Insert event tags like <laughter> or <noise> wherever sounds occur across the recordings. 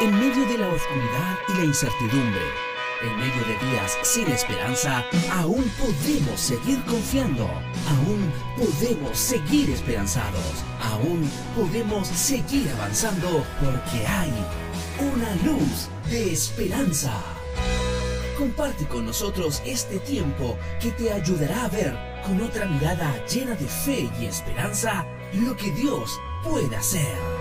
En medio de la oscuridad y la incertidumbre, en medio de días sin esperanza, aún podemos seguir confiando, aún podemos seguir esperanzados, aún podemos seguir avanzando porque hay una luz de esperanza. Comparte con nosotros este tiempo que te ayudará a ver con otra mirada llena de fe y esperanza lo que Dios puede hacer.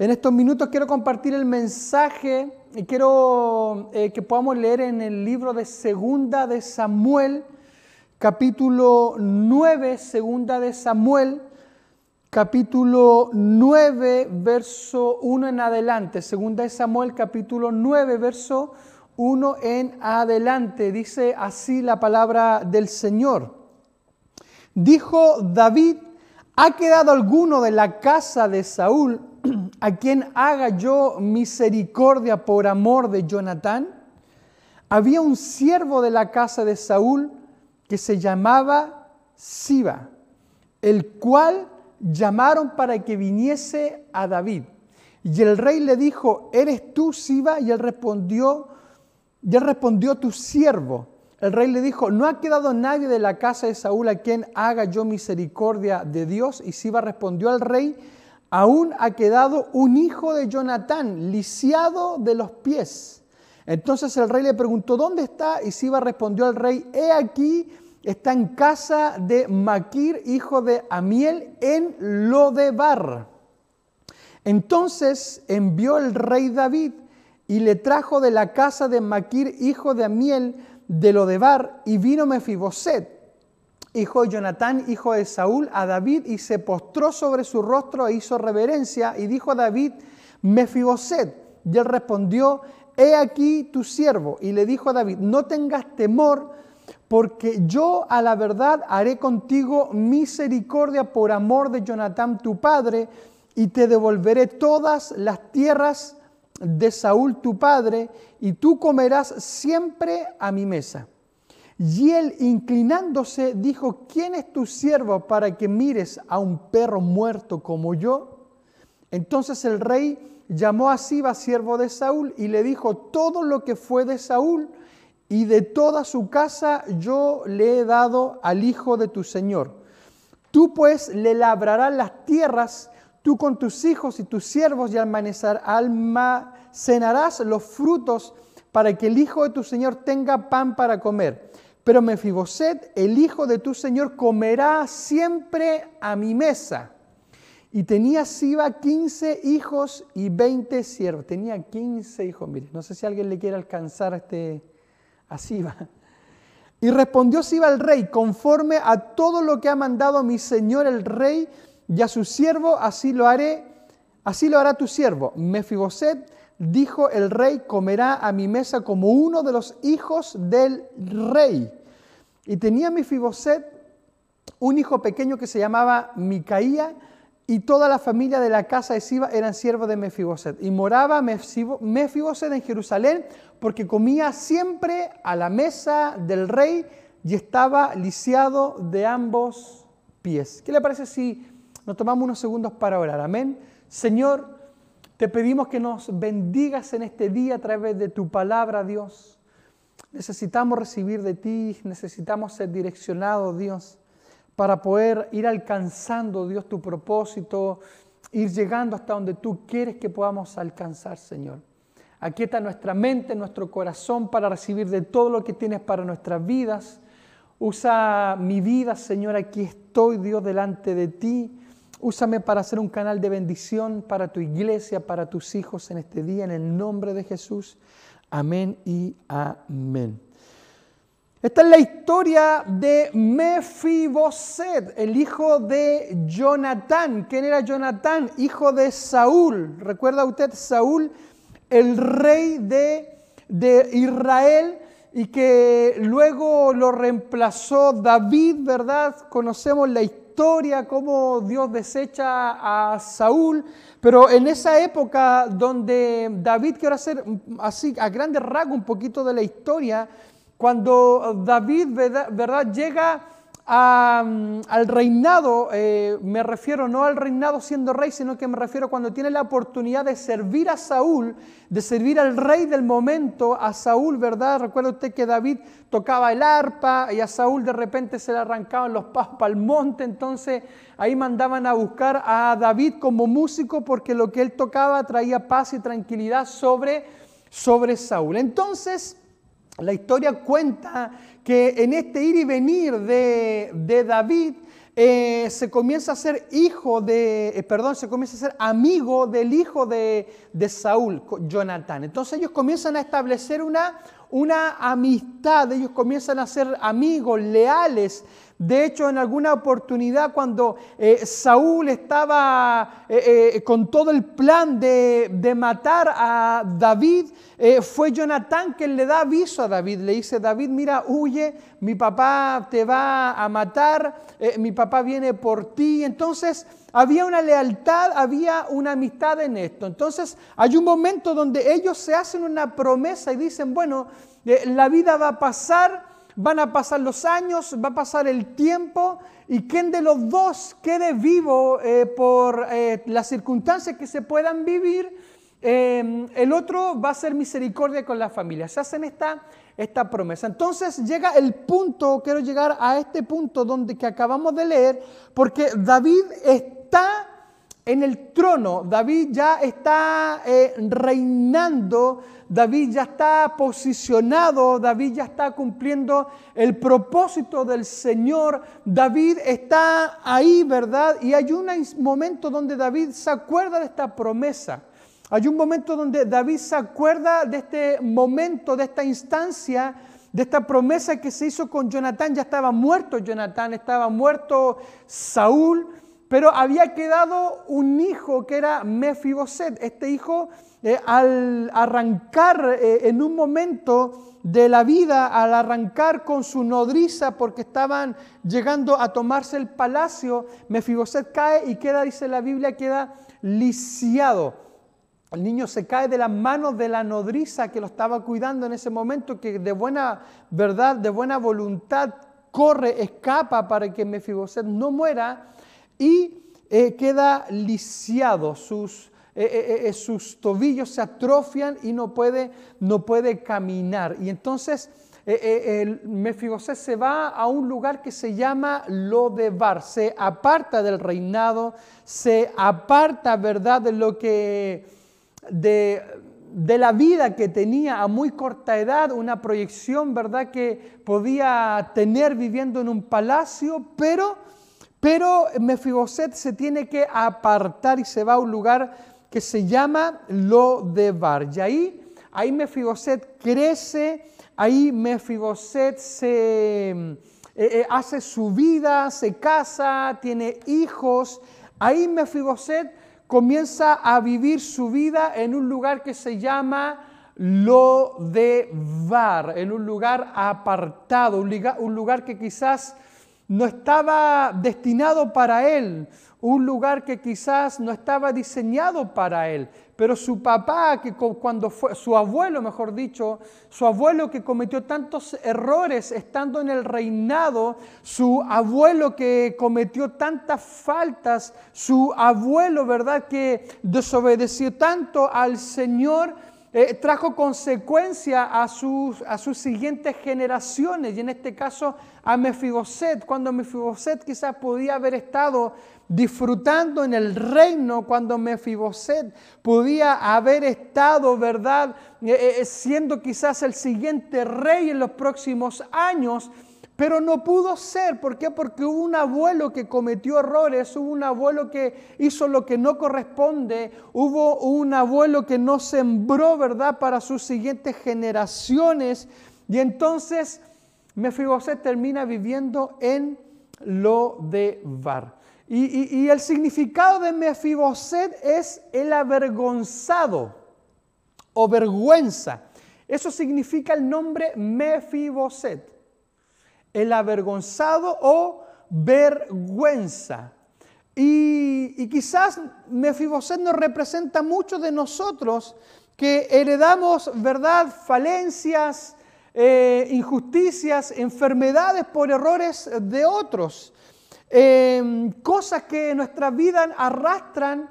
En estos minutos quiero compartir el mensaje y quiero eh, que podamos leer en el libro de Segunda de Samuel, capítulo 9, Segunda de Samuel, capítulo 9, verso 1 en adelante. Segunda de Samuel, capítulo 9, verso 1 en adelante. Dice así la palabra del Señor. Dijo David, ¿ha quedado alguno de la casa de Saúl? <clears throat> a quien haga yo misericordia por amor de Jonatán? Había un siervo de la casa de Saúl que se llamaba Siba, el cual llamaron para que viniese a David. Y el rey le dijo, ¿eres tú Siba? Y él respondió, y respondió tu siervo. El rey le dijo, no ha quedado nadie de la casa de Saúl a quien haga yo misericordia de Dios. Y Siba respondió al rey, aún ha quedado un hijo de Jonatán, lisiado de los pies. Entonces el rey le preguntó, ¿dónde está? Y Siba respondió al rey, he aquí, está en casa de Maquir, hijo de Amiel, en Lodebar. Entonces envió el rey David y le trajo de la casa de Maquir, hijo de Amiel, de Lodebar, y vino Mefiboset hijo de Jonatán, hijo de Saúl, a David y se postró sobre su rostro e hizo reverencia y dijo a David, Mefiboset. Y él respondió, he aquí tu siervo. Y le dijo a David, no tengas temor, porque yo a la verdad haré contigo misericordia por amor de Jonatán tu padre, y te devolveré todas las tierras de Saúl tu padre, y tú comerás siempre a mi mesa. Y él, inclinándose, dijo, ¿quién es tu siervo para que mires a un perro muerto como yo? Entonces el rey llamó a Siba, siervo de Saúl, y le dijo, todo lo que fue de Saúl y de toda su casa yo le he dado al hijo de tu señor. Tú pues le labrarás las tierras, tú con tus hijos y tus siervos, y almacenarás los frutos para que el hijo de tu señor tenga pan para comer. Pero Mefiboset, el hijo de tu señor, comerá siempre a mi mesa. Y tenía Siba 15 hijos y 20 siervos. Tenía 15 hijos. Mire, no sé si alguien le quiere alcanzar a, este, a Siba. Y respondió Siba al rey, conforme a todo lo que ha mandado mi señor el rey y a su siervo, así lo haré, así lo hará tu siervo. Mefiboset dijo el rey, comerá a mi mesa como uno de los hijos del rey. Y tenía Mefiboset un hijo pequeño que se llamaba Micaía, y toda la familia de la casa de Siba eran siervos de Mefiboset. Y moraba Mefiboset en Jerusalén porque comía siempre a la mesa del rey y estaba lisiado de ambos pies. ¿Qué le parece si nos tomamos unos segundos para orar? Amén. Señor, te pedimos que nos bendigas en este día a través de tu palabra, Dios. Necesitamos recibir de ti, necesitamos ser direccionados, Dios, para poder ir alcanzando, Dios, tu propósito, ir llegando hasta donde tú quieres que podamos alcanzar, Señor. Aquieta nuestra mente, nuestro corazón para recibir de todo lo que tienes para nuestras vidas. Usa mi vida, Señor, aquí estoy, Dios, delante de ti. Úsame para ser un canal de bendición para tu iglesia, para tus hijos en este día, en el nombre de Jesús. Amén y amén. Esta es la historia de Mefiboset, el hijo de Jonatán. ¿Quién era Jonatán? Hijo de Saúl. ¿Recuerda usted Saúl, el rey de, de Israel? y que luego lo reemplazó David, ¿verdad? Conocemos la historia historia, cómo Dios desecha a Saúl, pero en esa época donde David, quiero hacer así a grandes rasgos un poquito de la historia, cuando David, ¿verdad? llega al reinado, eh, me refiero no al reinado siendo rey, sino que me refiero cuando tiene la oportunidad de servir a Saúl, de servir al rey del momento, a Saúl, ¿verdad? Recuerda usted que David tocaba el arpa y a Saúl de repente se le arrancaban los pasos para el monte, entonces ahí mandaban a buscar a David como músico porque lo que él tocaba traía paz y tranquilidad sobre, sobre Saúl. Entonces, la historia cuenta que en este ir y venir de, David eh, se comienza a ser hijo de, eh, perdón, se comienza a ser amigo del hijo de, de Saúl, Jonathan. Entonces ellos comienzan a establecer una, una amistad, ellos comienzan a ser amigos, leales. De hecho, en alguna oportunidad cuando eh, Saúl estaba eh, eh, con todo el plan de, de matar a David, fue Jonatán quien le da aviso a David. Le dice, David, mira, huye, mi papá te va a matar, mi papá viene por ti. Entonces, había una lealtad, había una amistad en esto. Entonces hay un momento donde ellos se hacen una promesa y dicen, bueno, la vida va a pasar, van a pasar los años, va a pasar el tiempo y quien de los dos quede vivo eh, por eh, las circunstancias que se puedan vivir, el otro va a ser misericordia con la familia. Se hacen esta, esta promesa. Entonces llega el punto, quiero llegar a este punto donde que acabamos de leer, porque David está en el trono, David ya está eh, reinando, David ya está posicionado, David ya está cumpliendo el propósito del Señor, David está ahí, ¿verdad? Y hay un momento donde David se acuerda de esta promesa. Hay un momento donde David se acuerda de este momento, de esta instancia, de esta promesa que se hizo con Jonatán. Ya estaba muerto Jonatán, estaba muerto Saúl, pero había quedado un hijo que era Mefiboset. Este hijo, eh, al arrancar eh, en un momento de la vida, al arrancar con su nodriza porque estaban llegando a tomarse el palacio, Mefiboset cae y queda, dice la Biblia, queda lisiado. El niño se cae de las manos de la nodriza que lo estaba cuidando en ese momento, que de buena verdad, de buena voluntad, corre, escapa para que Mefiboset no muera y eh, queda lisiado, sus, eh, eh, sus, tobillos se atrofian y no puede, no puede caminar. Y entonces el se va a un lugar que se llama Lodebar, se aparta del reinado, se aparta, ¿verdad?, de lo que... De, de la vida que tenía a muy corta edad, una proyección, ¿verdad?, que podía tener viviendo en un palacio, pero pero Mefiboset se tiene que apartar y se va a un lugar que se llama Lodebar. Y ahí, ahí Mefiboset crece, ahí Mefiboset se, eh, eh, hace su vida, se casa, tiene hijos. Ahí Mefiboset comienza a vivir su vida en un lugar que se llama Lodebar, en un lugar apartado, un lugar que quizás no estaba destinado para él, un lugar que quizás no estaba diseñado para él. Pero su papá, que cuando fue, su abuelo, mejor dicho, su abuelo que cometió tantos errores estando en el reinado, su abuelo que cometió tantas faltas, su abuelo, ¿verdad?, que desobedeció tanto al Señor, eh, trajo consecuencia a sus, a sus siguientes generaciones, y en este caso a Mefiboset, cuando Mefiboset quizás podía haber estado disfrutando en el reino, cuando Mefiboset podía haber estado, ¿verdad?, eh, eh, siendo quizás el siguiente rey en los próximos años, pero no pudo ser. ¿Por qué? Porque hubo un abuelo que cometió errores, hubo un abuelo que hizo lo que no corresponde, hubo un abuelo que no sembró, ¿verdad?, para sus siguientes generaciones. Y entonces Mefiboset termina viviendo en lo de Bar. Y, y el significado de Mefiboset es el avergonzado o vergüenza. Eso significa el nombre Mefiboset el avergonzado o vergüenza. Y, quizás Mefiboset nos representa mucho de nosotros que heredamos, ¿verdad?, falencias, eh, injusticias, enfermedades por errores de otros. Em, cosas que nuestra vida arrastran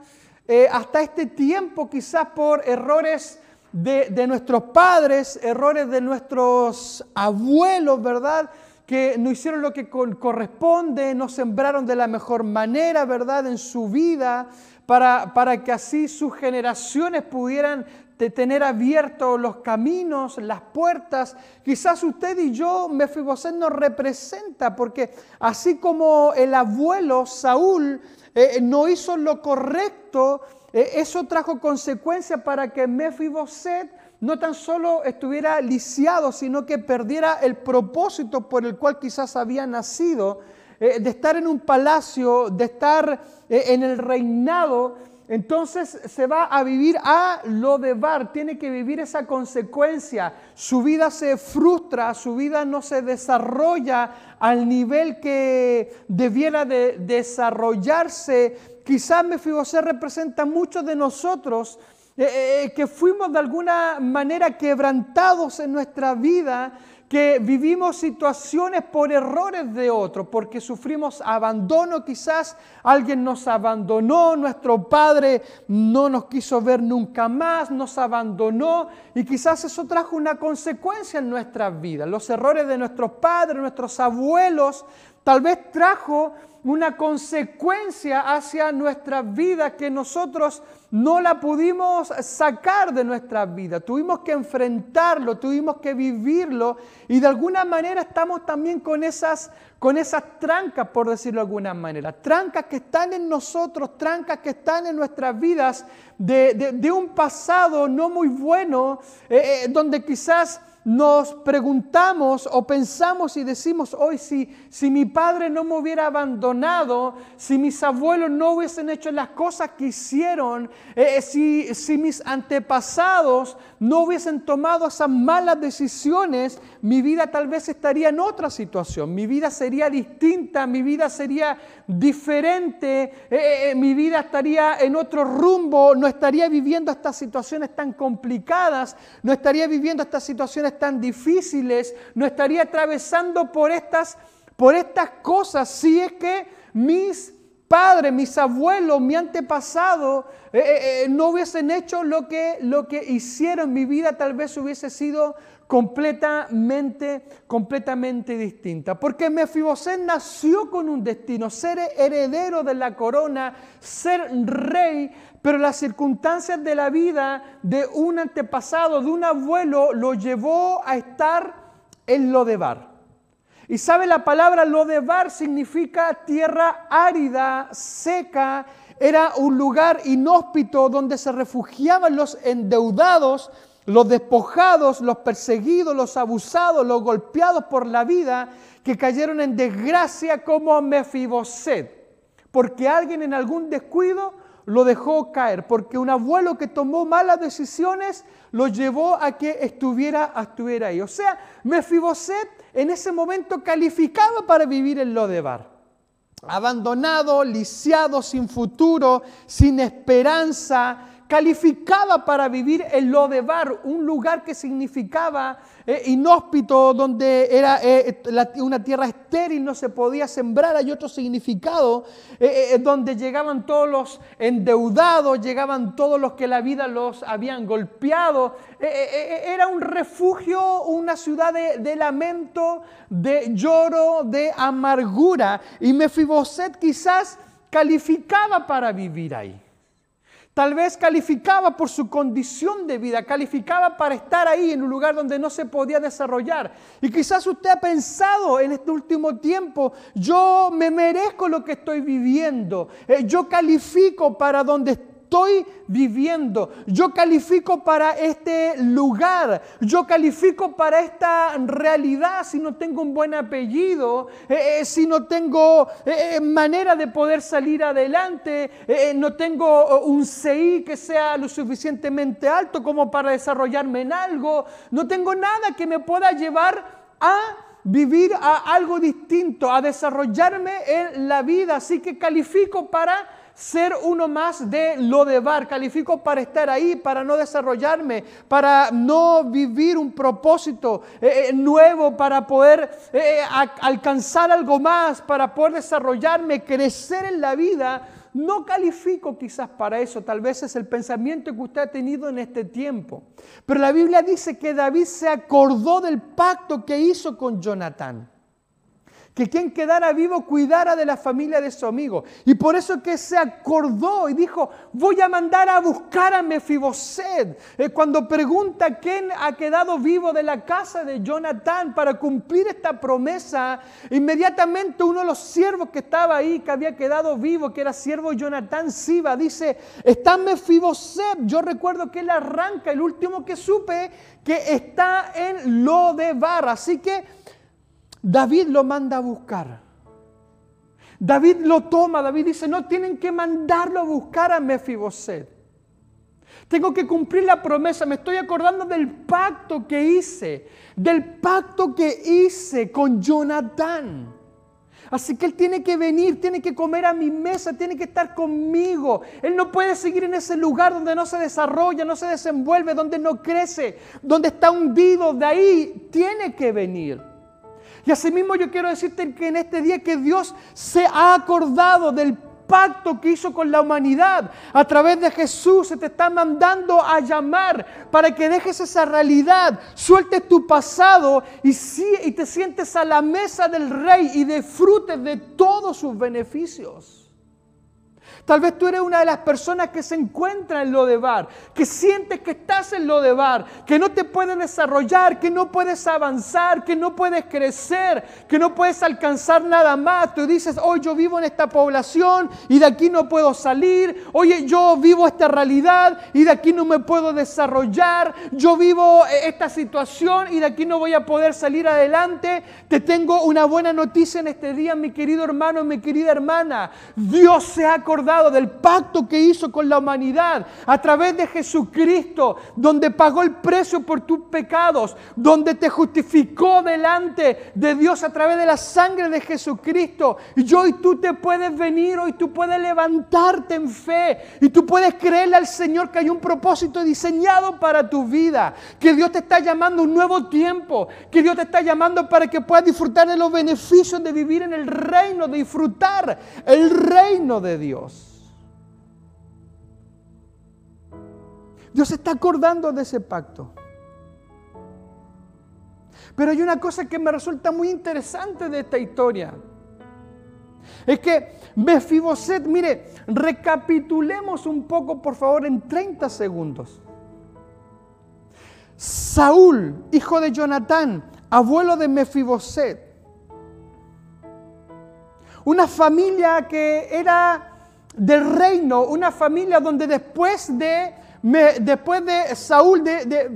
eh, hasta este tiempo, quizás por errores de, nuestros padres, errores de nuestros abuelos, ¿verdad? Que no hicieron lo que corresponde, no sembraron de la mejor manera, ¿verdad? En su vida, para, para que así sus generaciones pudieran tener abiertos los caminos, las puertas. Quizás usted y yo, Mefiboset nos representa, porque así como el abuelo Saúl eh, no hizo lo correcto, eh, eso trajo consecuencias para que Mefiboset no tan solo estuviera lisiado, sino que perdiera el propósito por el cual quizás había nacido, eh, de estar en un palacio, de estar en el reinado entonces se va a vivir a lo de bar, tiene que vivir esa consecuencia. Su vida se frustra, su vida no se desarrolla al nivel que debiera de desarrollarse. Quizás Mefibosé representa a muchos de nosotros eh, eh, eh, que fuimos de alguna manera quebrantados en nuestra vida que vivimos situaciones por errores de otros, porque sufrimos abandono, quizás alguien nos abandonó, nuestro padre no nos quiso ver nunca más, nos abandonó y quizás eso trajo una consecuencia en nuestras vidas. Los errores de nuestros padres, nuestros abuelos, tal vez trajo una consecuencia hacia nuestra vida que nosotros no la pudimos sacar de nuestra vida. Tuvimos que enfrentarlo, tuvimos que vivirlo y de alguna manera estamos también con esas, con esas trancas, por decirlo de alguna manera. Trancas que están en nosotros, trancas que están en nuestras vidas de, un pasado no muy bueno, eh, eh, donde quizás nos preguntamos o pensamos y decimos hoy, si, si mi padre no me hubiera abandonado, si mis abuelos no hubiesen hecho las cosas que hicieron, eh, eh, si, si mis antepasados no hubiesen tomado esas malas decisiones, mi vida tal vez estaría en otra situación, mi vida sería distinta, mi vida sería diferente, eh, mi vida estaría en otro rumbo, no estaría viviendo estas situaciones tan complicadas, no estaría viviendo estas situaciones tan difíciles, no estaría atravesando por estas, por estas cosas si es que mis padres, mis abuelos, mi antepasado eh, eh, eh, no hubiesen hecho lo que, lo que hicieron. Mi vida tal vez hubiese sido completamente, completamente distinta. Porque Mefiboset nació con un destino, ser heredero de la corona, ser rey, pero las circunstancias de la vida de un antepasado, de un abuelo, lo llevó a estar en Lodebar. Y sabe, la palabra Lodebar significa tierra árida, seca, era un lugar inhóspito donde se refugiaban los endeudados, los despojados, los perseguidos, los abusados, los golpeados por la vida, que cayeron en desgracia como Mefiboset, porque alguien en algún descuido lo dejó caer, porque un abuelo que tomó malas decisiones lo llevó a que estuviera, estuviera ahí. O sea, Mefiboset en ese momento calificaba para vivir en Lodebar. Abandonado, lisiado, sin futuro, sin esperanza, calificaba para vivir en Lodebar, un lugar que significaba eh, inhóspito, donde era eh, una tierra estéril, no se podía sembrar, hay otro significado, eh, donde llegaban todos los endeudados, llegaban todos los que la vida los habían golpeado. era un refugio, una ciudad de, de, lamento, de lloro, de amargura. Y Mefiboset quizás calificaba para vivir ahí. Tal vez calificaba por su condición de vida, calificaba para estar ahí en un lugar donde no se podía desarrollar. Y quizás usted ha pensado en este último tiempo, yo me merezco lo que estoy viviendo, eh, yo califico para donde estoy estoy viviendo. Yo califico para este lugar. Yo califico para esta realidad si no tengo un buen apellido, eh, eh, si no tengo eh, manera de poder salir adelante, no tengo un CI que sea lo suficientemente alto como para desarrollarme en algo. No tengo nada que me pueda llevar a vivir a algo distinto, a desarrollarme en la vida. Así que califico para ser uno más de lo de bar. Califico para estar ahí, para no desarrollarme, para no vivir un propósito eh, eh, nuevo, para poder eh, alcanzar algo más, para poder desarrollarme, crecer en la vida. No califico quizás para eso, tal vez es el pensamiento que usted ha tenido en este tiempo. Pero la Biblia dice que David se acordó del pacto que hizo con Jonatán que quien quedara vivo cuidara de la familia de su amigo. Y por eso que se acordó y dijo, voy a mandar a buscar a Mefiboset. Eh, cuando pregunta quién ha quedado vivo de la casa de Jonathan para cumplir esta promesa, inmediatamente uno de los siervos que estaba ahí, que había quedado vivo, que era siervo Jonathan Siba, dice, está Mefiboset. Yo recuerdo que él arranca, el último que supe, que está en Lodebar. Así que David lo manda a buscar. David lo toma, David dice, no tienen que mandarlo a buscar a Mefiboset. Tengo que cumplir la promesa, me estoy acordando del pacto que hice, del pacto que hice con Jonatán. Así que Él tiene que venir, tiene que comer a mi mesa, tiene que estar conmigo. Él no puede seguir en ese lugar donde no se desarrolla, no se desenvuelve, donde no crece, donde está hundido. De ahí tiene que venir. Y asimismo yo quiero decirte que en este día que Dios se ha acordado del pacto que hizo con la humanidad. A través de Jesús se te está mandando a llamar para que dejes esa realidad, sueltes tu pasado y, y te sientes a la mesa del rey y disfrutes de todos sus beneficios. Tal vez tú eres una de las personas que se encuentra en lo de bar, que sientes que estás en lo de bar, que no te puedes desarrollar, que no puedes avanzar, que no puedes crecer, que no puedes alcanzar nada más. Tú dices, hoy yo vivo en esta población y de aquí no puedo salir. Oye, yo vivo esta realidad y de aquí no me puedo desarrollar. Yo vivo eh, esta situación y de aquí no voy a poder salir adelante. Te tengo una buena noticia en este día, mi querido hermano, mi querida hermana. Dios se ha acordado del pacto que hizo con la humanidad a través de Jesucristo, donde pagó el precio por tus pecados, donde te justificó delante de Dios a través de la sangre de Jesucristo. Y hoy tú te puedes venir, hoy tú puedes levantarte en fe y tú puedes creerle al Señor que hay un propósito diseñado para tu vida, que Dios te está llamando a un nuevo tiempo, que Dios te está llamando para que puedas disfrutar de los beneficios de vivir en el reino, de disfrutar el reino de Dios. Dios se está acordando de ese pacto. Pero hay una cosa que me resulta muy interesante de esta historia. Es que Mefiboset, mire, recapitulemos un poco por favor en 30 segundos. Saúl, hijo de Jonatán, abuelo de Mefiboset. Una familia que era del reino, una familia donde después de después de Saúl,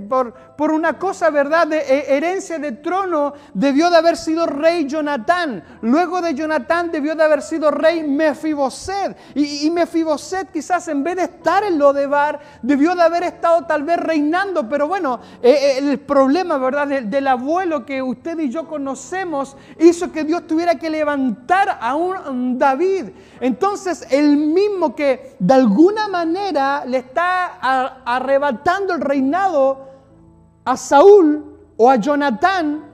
por, una cosa, ¿verdad?, de herencia de trono, debió de haber sido rey Jonatán. Luego de Jonatán debió de haber sido rey Mefiboset. Y, y Mefiboset quizás en vez de estar en Lodebar, debió de haber estado tal vez reinando. Pero bueno, eh, eh, el problema, ¿verdad?, del, abuelo que usted y yo conocemos, hizo que Dios tuviera que levantar a un David. Entonces, el mismo que de alguna manera le está arrebatando el reinado a Saúl o a Jonatán,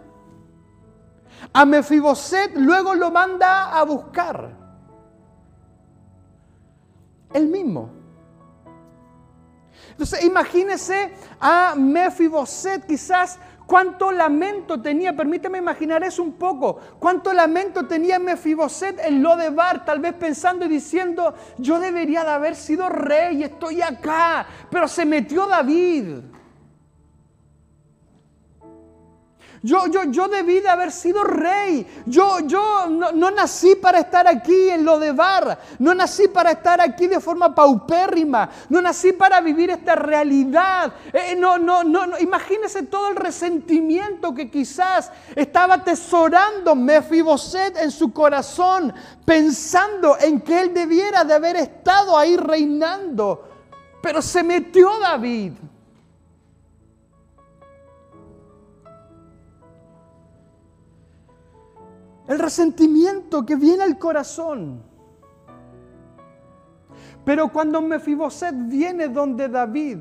a Mefiboset luego lo manda a buscar. El mismo. Entonces imagínese a Mefiboset quizás cuánto lamento tenía, permíteme imaginar eso un poco, cuánto lamento tenía Mefiboset en Lodebar, tal vez pensando y diciendo, yo debería de haber sido rey, estoy acá, pero se metió David. Yo, yo, yo debí de haber sido rey. Yo, yo no, nací para estar aquí en lo de bar. No nací para estar aquí de forma paupérrima. No nací para vivir esta realidad. Eh, no, no, no, Imagínese todo el resentimiento que quizás estaba atesorando Mefiboset en su corazón, pensando en que él debiera de haber estado ahí reinando. Pero se metió David. El resentimiento que viene al corazón. Pero cuando Mefiboset viene donde David,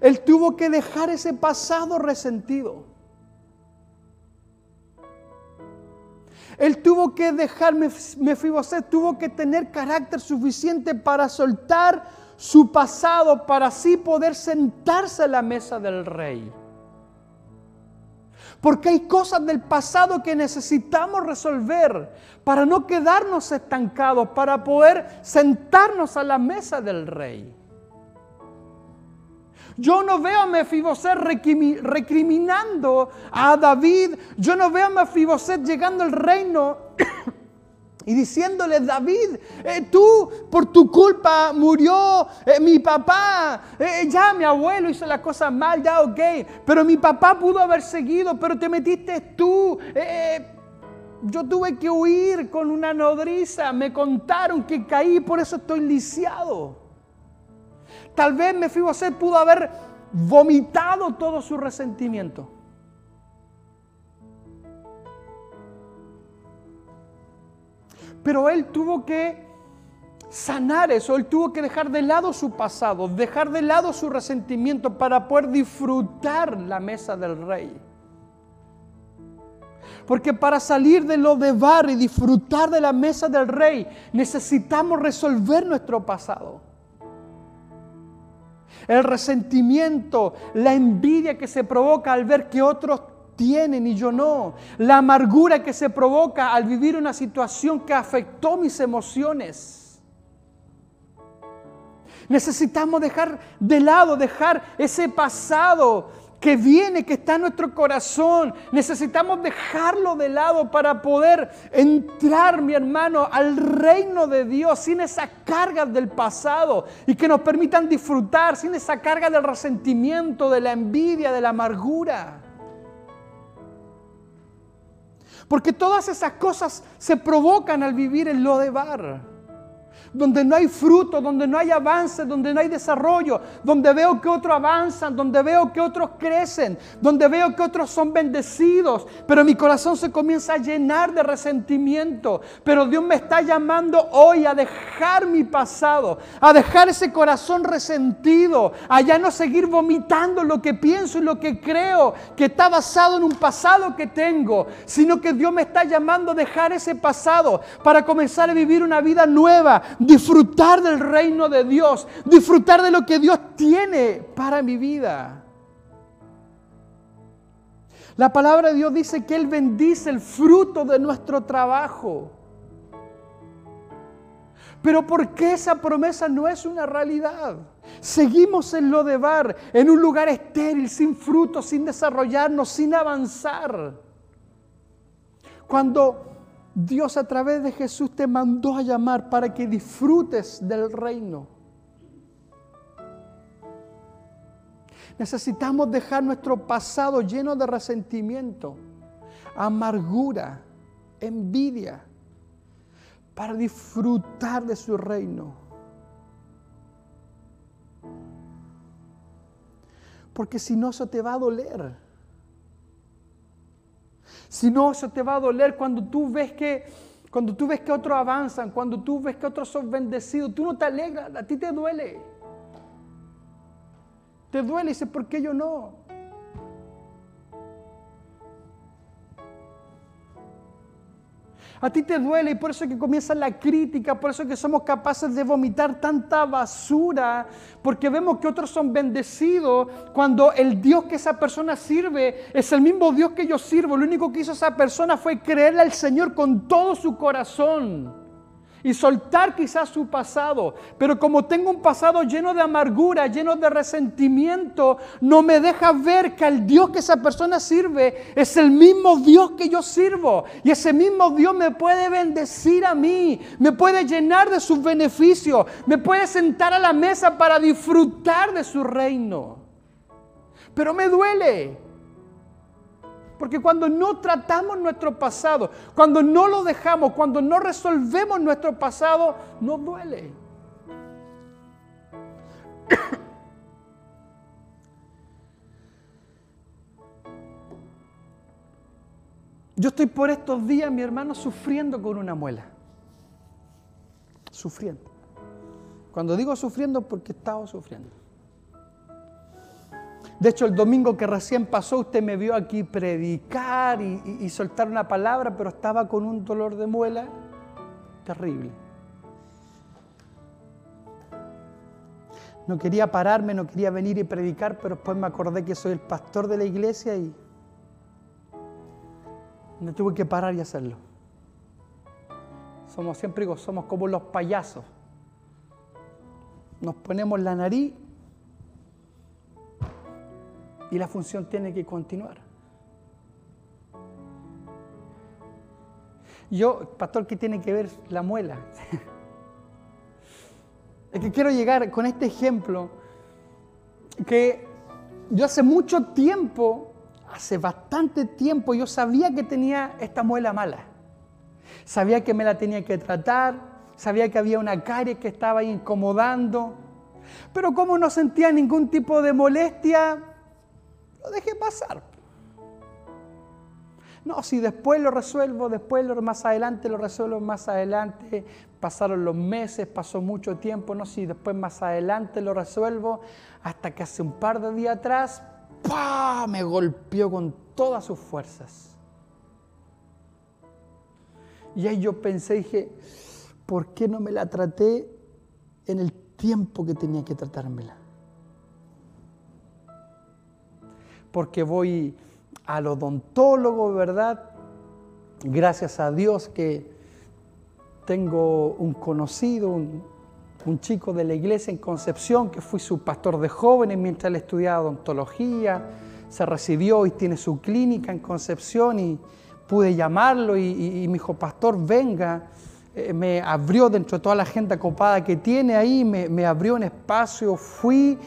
él tuvo que dejar ese pasado resentido. Él tuvo que dejar, Mefiboset tuvo que tener carácter suficiente para soltar su pasado, para así poder sentarse a la mesa del rey. Porque hay cosas del pasado que necesitamos resolver para no quedarnos estancados, para poder sentarnos a la mesa del rey. Yo no veo a Mefiboset recriminando a David. Yo no veo a Mefiboset llegando al reino y diciéndole, David, eh, tú por tu culpa murió eh, mi papá. Eh, ya mi abuelo hizo la cosa mal, ya ok. Pero mi papá pudo haber seguido, pero te metiste tú. yo tuve que huir con una nodriza. Me contaron que caí, por eso estoy lisiado. Tal vez Mefiboset pudo haber vomitado todo su resentimiento. Pero él tuvo que sanar eso, él tuvo que dejar de lado su pasado, dejar de lado su resentimiento para poder disfrutar la mesa del rey. Porque para salir de lo de bar y disfrutar de la mesa del rey, necesitamos resolver nuestro pasado el resentimiento, la envidia que se provoca al ver que otros tienen y yo no, la amargura que se provoca al vivir una situación que afectó mis emociones. Necesitamos dejar de lado, dejar ese pasado que viene, que está en nuestro corazón. Necesitamos dejarlo de lado para poder entrar, mi hermano, al reino de Dios sin esa carga del pasado y que nos permitan disfrutar sin esa carga del resentimiento, de la envidia, de la amargura. Porque todas esas cosas se provocan al vivir en lo de bar donde no hay fruto, donde no hay avance, donde no hay desarrollo, donde veo que otros avanzan, donde veo que otros crecen, donde veo que otros son bendecidos, pero mi corazón se comienza a llenar de resentimiento. Pero Dios me está llamando hoy a dejar mi pasado, a dejar ese corazón resentido, a ya no seguir vomitando lo que pienso y lo que creo que está basado en un pasado que tengo, sino que Dios me está llamando a dejar ese pasado para comenzar a vivir una vida nueva, disfrutar del reino de Dios, disfrutar de lo que Dios tiene para mi vida. La palabra de Dios dice que Él bendice el fruto de nuestro trabajo. Pero ¿por qué esa promesa no es una realidad? Seguimos en lo de bar, en un lugar estéril, sin fruto, sin desarrollarnos, sin avanzar. Cuando Dios a través de Jesús te mandó a llamar para que disfrutes del reino. Necesitamos dejar nuestro pasado lleno de resentimiento, amargura, envidia, para disfrutar de su reino. Porque si no, eso te va a doler. Si no, eso te va a doler cuando tú ves que cuando tú ves que otros avanzan, cuando tú ves que otros son bendecidos, tú no te alegras, a ti te duele. Te duele y dices, ¿por qué yo no? A ti te duele y por eso que comienza la crítica, por eso que somos capaces de vomitar tanta basura, porque vemos que otros son bendecidos cuando el Dios que esa persona sirve es el mismo Dios que yo sirvo. Lo único que hizo esa persona fue creerle al Señor con todo su corazón y soltar quizás su pasado. Pero como tengo un pasado lleno de amargura, lleno de resentimiento, no me deja ver que el Dios que esa persona sirve es el mismo Dios que yo sirvo. Y ese mismo Dios me puede bendecir a mí, me puede llenar de sus beneficios, me puede sentar a la mesa para disfrutar de su reino. Pero me duele. Porque cuando no tratamos nuestro pasado, cuando no lo dejamos, cuando no resolvemos nuestro pasado, nos duele. Yo estoy por estos días, mi hermano, sufriendo con una muela. Sufriendo. Cuando digo sufriendo, porque estaba sufriendo. De hecho, el domingo que recién pasó, usted me vio aquí predicar y, soltar una palabra, pero estaba con un dolor de muela terrible. No quería pararme, no quería venir y predicar, pero después me acordé que soy el pastor de la iglesia y me tuve que parar y hacerlo. Somos siempre somos como los payasos. Nos ponemos la nariz y la función tiene que continuar. Yo, pastor, ¿qué tiene que ver la muela? <laughs> es que quiero llegar con este ejemplo que yo hace mucho tiempo, hace bastante tiempo, yo sabía que tenía esta muela mala. Sabía que me la tenía que tratar, sabía que había una carie que estaba incomodando, pero como no sentía ningún tipo de molestia, lo dejé pasar. No, si después lo resuelvo, después lo, más adelante lo resuelvo, más adelante. Pasaron los meses, pasó mucho tiempo, no, si después más adelante lo resuelvo, hasta que hace un par de días atrás, ¡pah! me golpeó con todas sus fuerzas. Y ahí yo pensé, dije, ¿por qué no me la traté en el tiempo que tenía que tratármela? Porque voy al odontólogo, ¿verdad? Gracias a Dios que tengo un conocido, un, chico de la iglesia en Concepción, que fui su pastor de jóvenes mientras él estudiaba odontología, se recibió y tiene su clínica en Concepción y pude llamarlo y, me dijo, pastor, venga. Eh, me abrió dentro de toda la agenda copada que tiene ahí, me, me abrió un espacio, fui,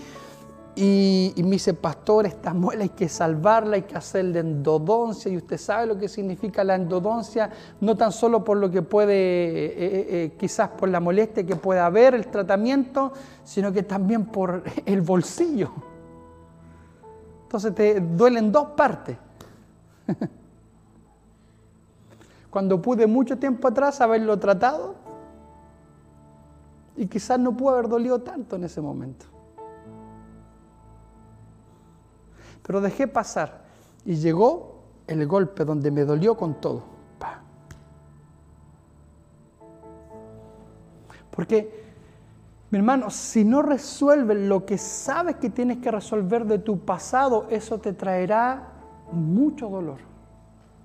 y, me dice, pastor, esta muela hay que salvarla, hay que hacerle endodoncia. Y usted sabe lo que significa la endodoncia, no tan solo por lo que puede, eh, eh, eh, quizás por la molestia que puede haber el tratamiento, sino que también por <laughs> el bolsillo. Entonces te duelen dos partes. <laughs> Cuando pude mucho tiempo atrás haberlo tratado, y quizás no pudo haber dolido tanto en ese momento. Pero dejé pasar y llegó el golpe donde me dolió con todo. Porque, mi hermano, si no resuelves lo que sabes que tienes que resolver de tu pasado, eso te traerá mucho dolor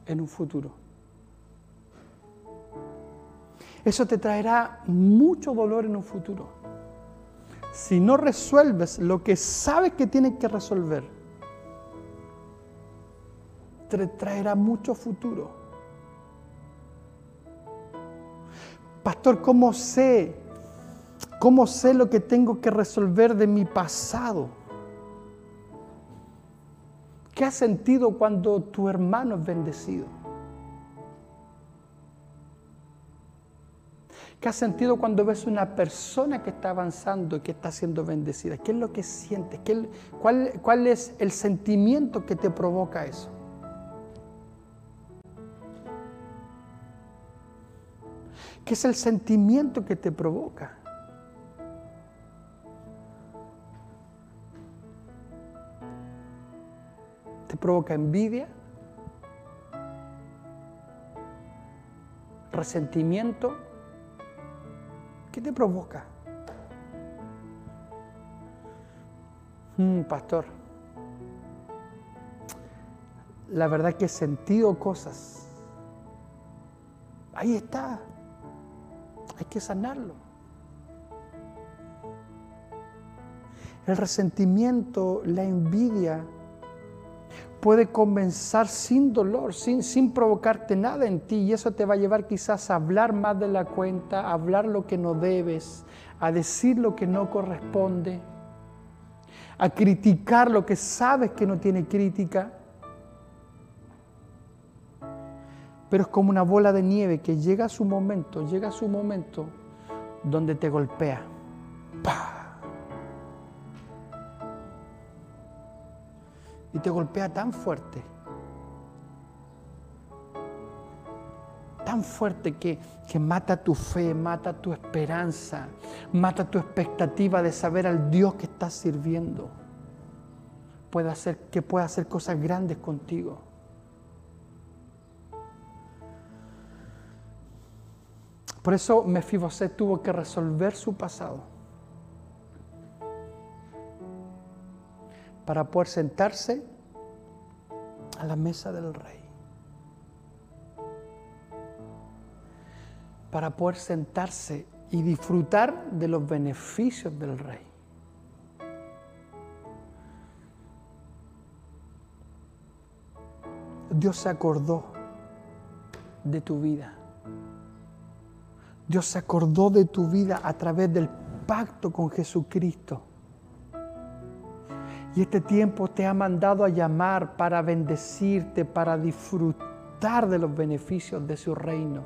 en un futuro. Eso te traerá mucho dolor en un futuro. Si no resuelves lo que sabes que tienes que resolver, traerá mucho futuro. Pastor, ¿cómo sé? ¿Cómo sé lo que tengo que resolver de mi pasado? ¿Qué has sentido cuando tu hermano es bendecido? ¿Qué has sentido cuando ves una persona que está avanzando y que está siendo bendecida? ¿Qué es lo que sientes? cuál, ¿Cuál es el sentimiento que te provoca eso? ¿Qué es el sentimiento que te provoca? ¿Te provoca envidia? ¿Resentimiento? ¿Qué te provoca? Mm, pastor, la verdad que he sentido cosas. Ahí está. Hay que sanarlo. El resentimiento, la envidia, puede comenzar sin dolor, sin, sin, provocarte nada en ti y eso te va a llevar quizás a hablar más de la cuenta, a hablar lo que no debes, a decir lo que no corresponde, a criticar lo que sabes que no tiene crítica. Pero es como una bola de nieve que llega a su momento, llega a su momento donde te golpea. Y te golpea tan fuerte, tan fuerte que, que mata tu fe, mata tu esperanza, mata tu expectativa de saber al Dios que estás sirviendo. Puede hacer, que pueda hacer cosas grandes contigo. Por eso Mefiboset tuvo que resolver su pasado para poder sentarse a la mesa del rey. Para poder sentarse y disfrutar de los beneficios del rey. Dios se acordó de tu vida. Dios se acordó de tu vida a través del pacto con Jesucristo. Y este tiempo te ha mandado a llamar para bendecirte, para disfrutar de los beneficios de su reino.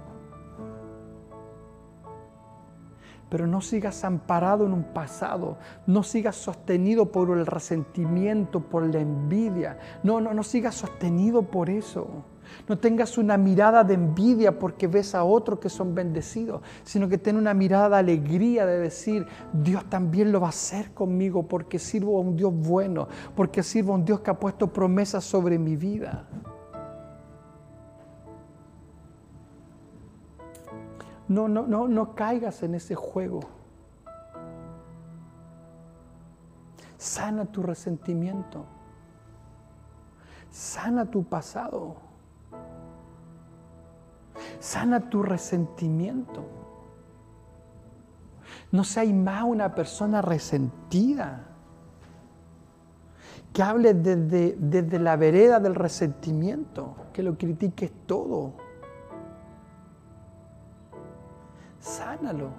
Pero no sigas amparado en un pasado, no sigas sostenido por el resentimiento, por la envidia. No, no, no sigas sostenido por eso. No tengas una mirada de envidia porque ves a otros que son bendecidos, sino que ten una mirada de alegría de decir, Dios también lo va a hacer conmigo porque sirvo a un Dios bueno, porque sirvo a un Dios que ha puesto promesas sobre mi vida. No, no, no, no caigas en ese juego. Sana tu resentimiento. Sana tu pasado. Sana tu resentimiento. No seas más una persona resentida. Que hable desde, desde la vereda del resentimiento. Que lo critiques todo. Sánalo.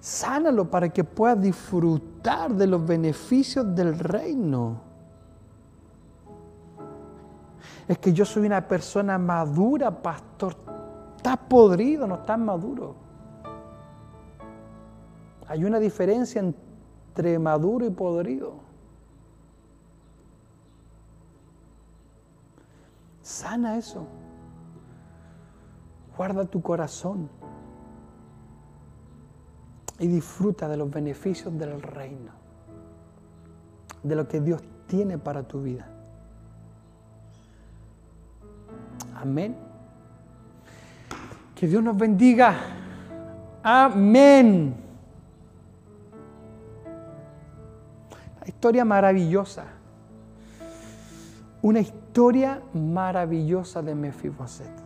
Sánalo para que puedas disfrutar de los beneficios del reino. Es que yo soy una persona madura, pastor. Estás podrido, no estás maduro. Hay una diferencia entre maduro y podrido. Sana eso. Guarda tu corazón y disfruta de los beneficios del reino, de lo que Dios tiene para tu vida. Amén. Que Dios nos bendiga. Amén. Una historia maravillosa. Una historia maravillosa de Mefiboset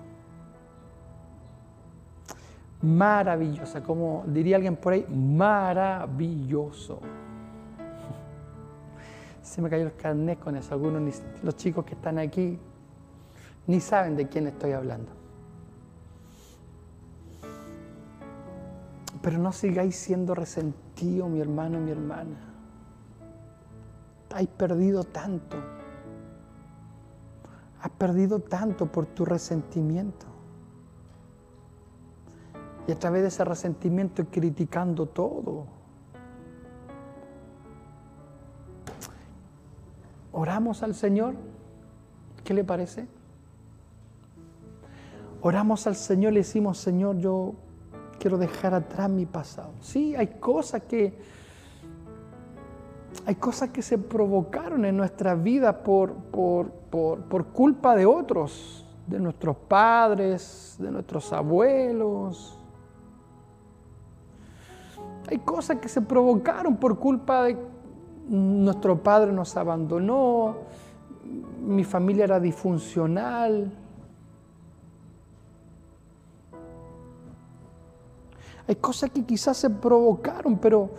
maravillosa, como diría alguien por ahí, maravilloso. Se me cayó el carnet con eso. Algunos, los chicos que están aquí, ni saben de quién estoy hablando. Pero no sigáis siendo resentido, mi hermano mi hermana. Has perdido tanto. Has perdido tanto por tu resentimiento. Y a través de ese resentimiento criticando todo. Oramos al Señor. ¿Qué le parece? Oramos al Señor le decimos, Señor, yo quiero dejar atrás mi pasado. Sí, hay cosas que hay cosas que se provocaron en nuestra vida por, por, por culpa de otros, de nuestros padres, de nuestros abuelos, hay cosas que se provocaron por culpa de nuestro padre nos abandonó, mi familia era disfuncional. Hay cosas que quizás se provocaron, pero,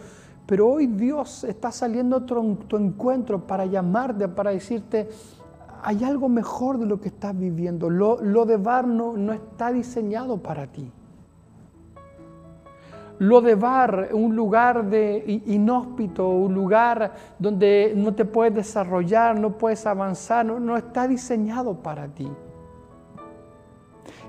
pero hoy Dios está saliendo a tu encuentro para llamarte, para decirte, hay algo mejor de lo que estás viviendo. Lo, de Bar no está diseñado para ti. Lo de Bar, un lugar de inhóspito, un lugar donde no te puedes desarrollar, no puedes avanzar, no, no está diseñado para ti.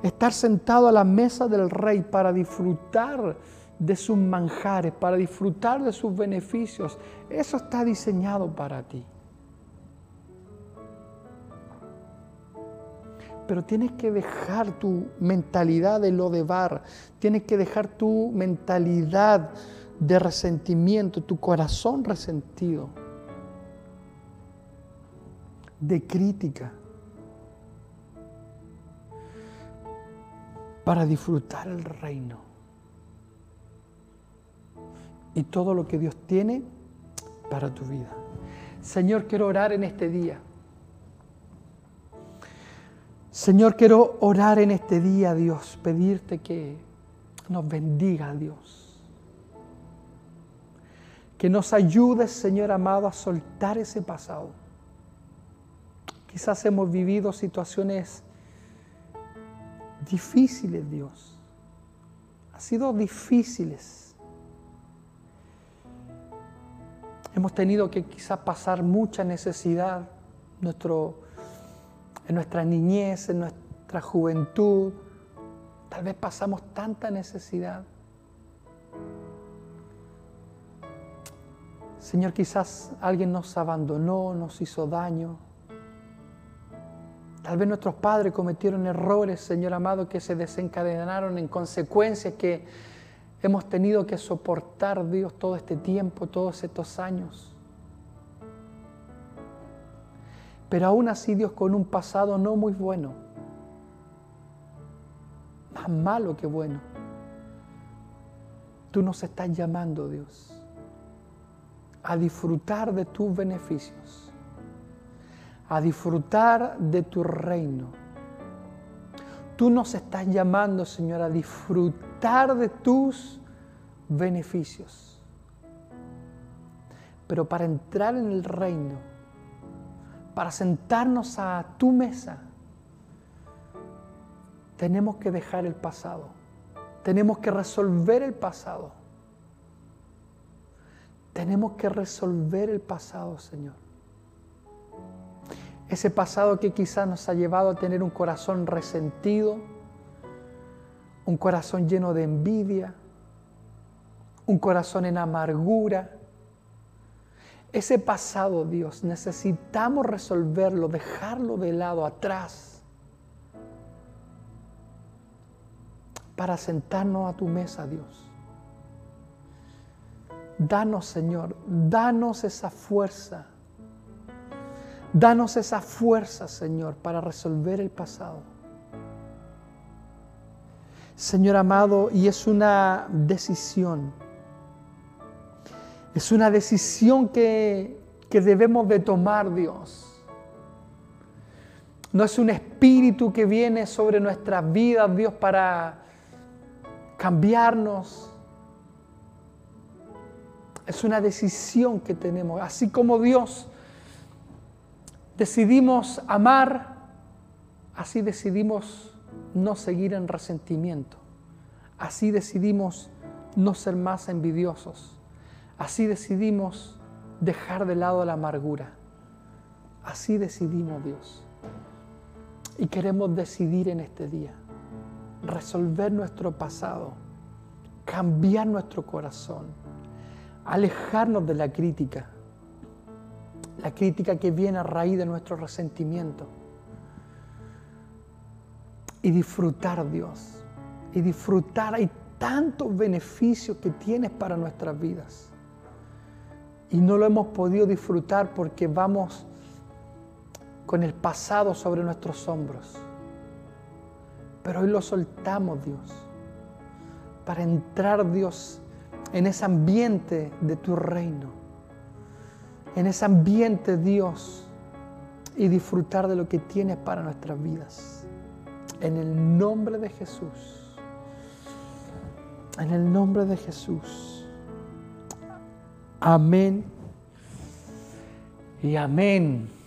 Estar sentado a la mesa del rey para disfrutar de sus manjares, para disfrutar de sus beneficios, eso está diseñado para ti. pero tienes que dejar tu mentalidad de lo de bar, tienes que dejar tu mentalidad de resentimiento, tu corazón resentido, de crítica, para disfrutar el reino y todo lo que Dios tiene para tu vida. Señor, quiero orar en este día Señor, quiero orar en este día, Dios, pedirte que nos bendiga, Dios. Que nos ayudes, Señor amado, a soltar ese pasado. Quizás hemos vivido situaciones difíciles, Dios. Ha sido difíciles. Hemos tenido que quizás pasar mucha necesidad. Nuestro en nuestra niñez, en nuestra juventud. Tal vez pasamos tanta necesidad. Señor, quizás alguien nos abandonó, nos hizo daño. Tal vez nuestros padres cometieron errores, Señor amado, que se desencadenaron en consecuencias que hemos tenido que soportar, Dios, todo este tiempo, todos estos años. Pero aún así Dios con un pasado no muy bueno, más malo que bueno, tú nos estás llamando, Dios, a disfrutar de tus beneficios, a disfrutar de tu reino. Tú nos estás llamando, Señor, a disfrutar de tus beneficios. Pero para entrar en el reino, para sentarnos a tu mesa, tenemos que dejar el pasado. Tenemos que resolver el pasado. Tenemos que resolver el pasado, Señor. Ese pasado que quizás nos ha llevado a tener un corazón resentido, un corazón lleno de envidia, un corazón en amargura, ese pasado, Dios, necesitamos resolverlo, dejarlo de lado, atrás, para sentarnos a tu mesa, Dios. Danos, Señor, danos esa fuerza. Danos esa fuerza, Señor, para resolver el pasado. Señor amado, y es una decisión es una decisión que, debemos de tomar, Dios. No es un espíritu que viene sobre nuestras vidas, Dios, para cambiarnos. Es una decisión que tenemos. Así como Dios decidimos amar, así decidimos no seguir en resentimiento. Así decidimos no ser más envidiosos. Así decidimos dejar de lado la amargura. Así decidimos Dios. Y queremos decidir en este día resolver nuestro pasado, cambiar nuestro corazón, alejarnos de la crítica, la crítica que viene a raíz de nuestro resentimiento. Y disfrutar Dios, y disfrutar, hay tantos beneficios que tienes para nuestras vidas. Y no lo hemos podido disfrutar porque vamos con el pasado sobre nuestros hombros. Pero hoy lo soltamos, Dios, para entrar, Dios, en ese ambiente de tu reino, en ese ambiente, Dios, y disfrutar de lo que tienes para nuestras vidas. En el nombre de Jesús. En el nombre de Jesús. Amén y amén.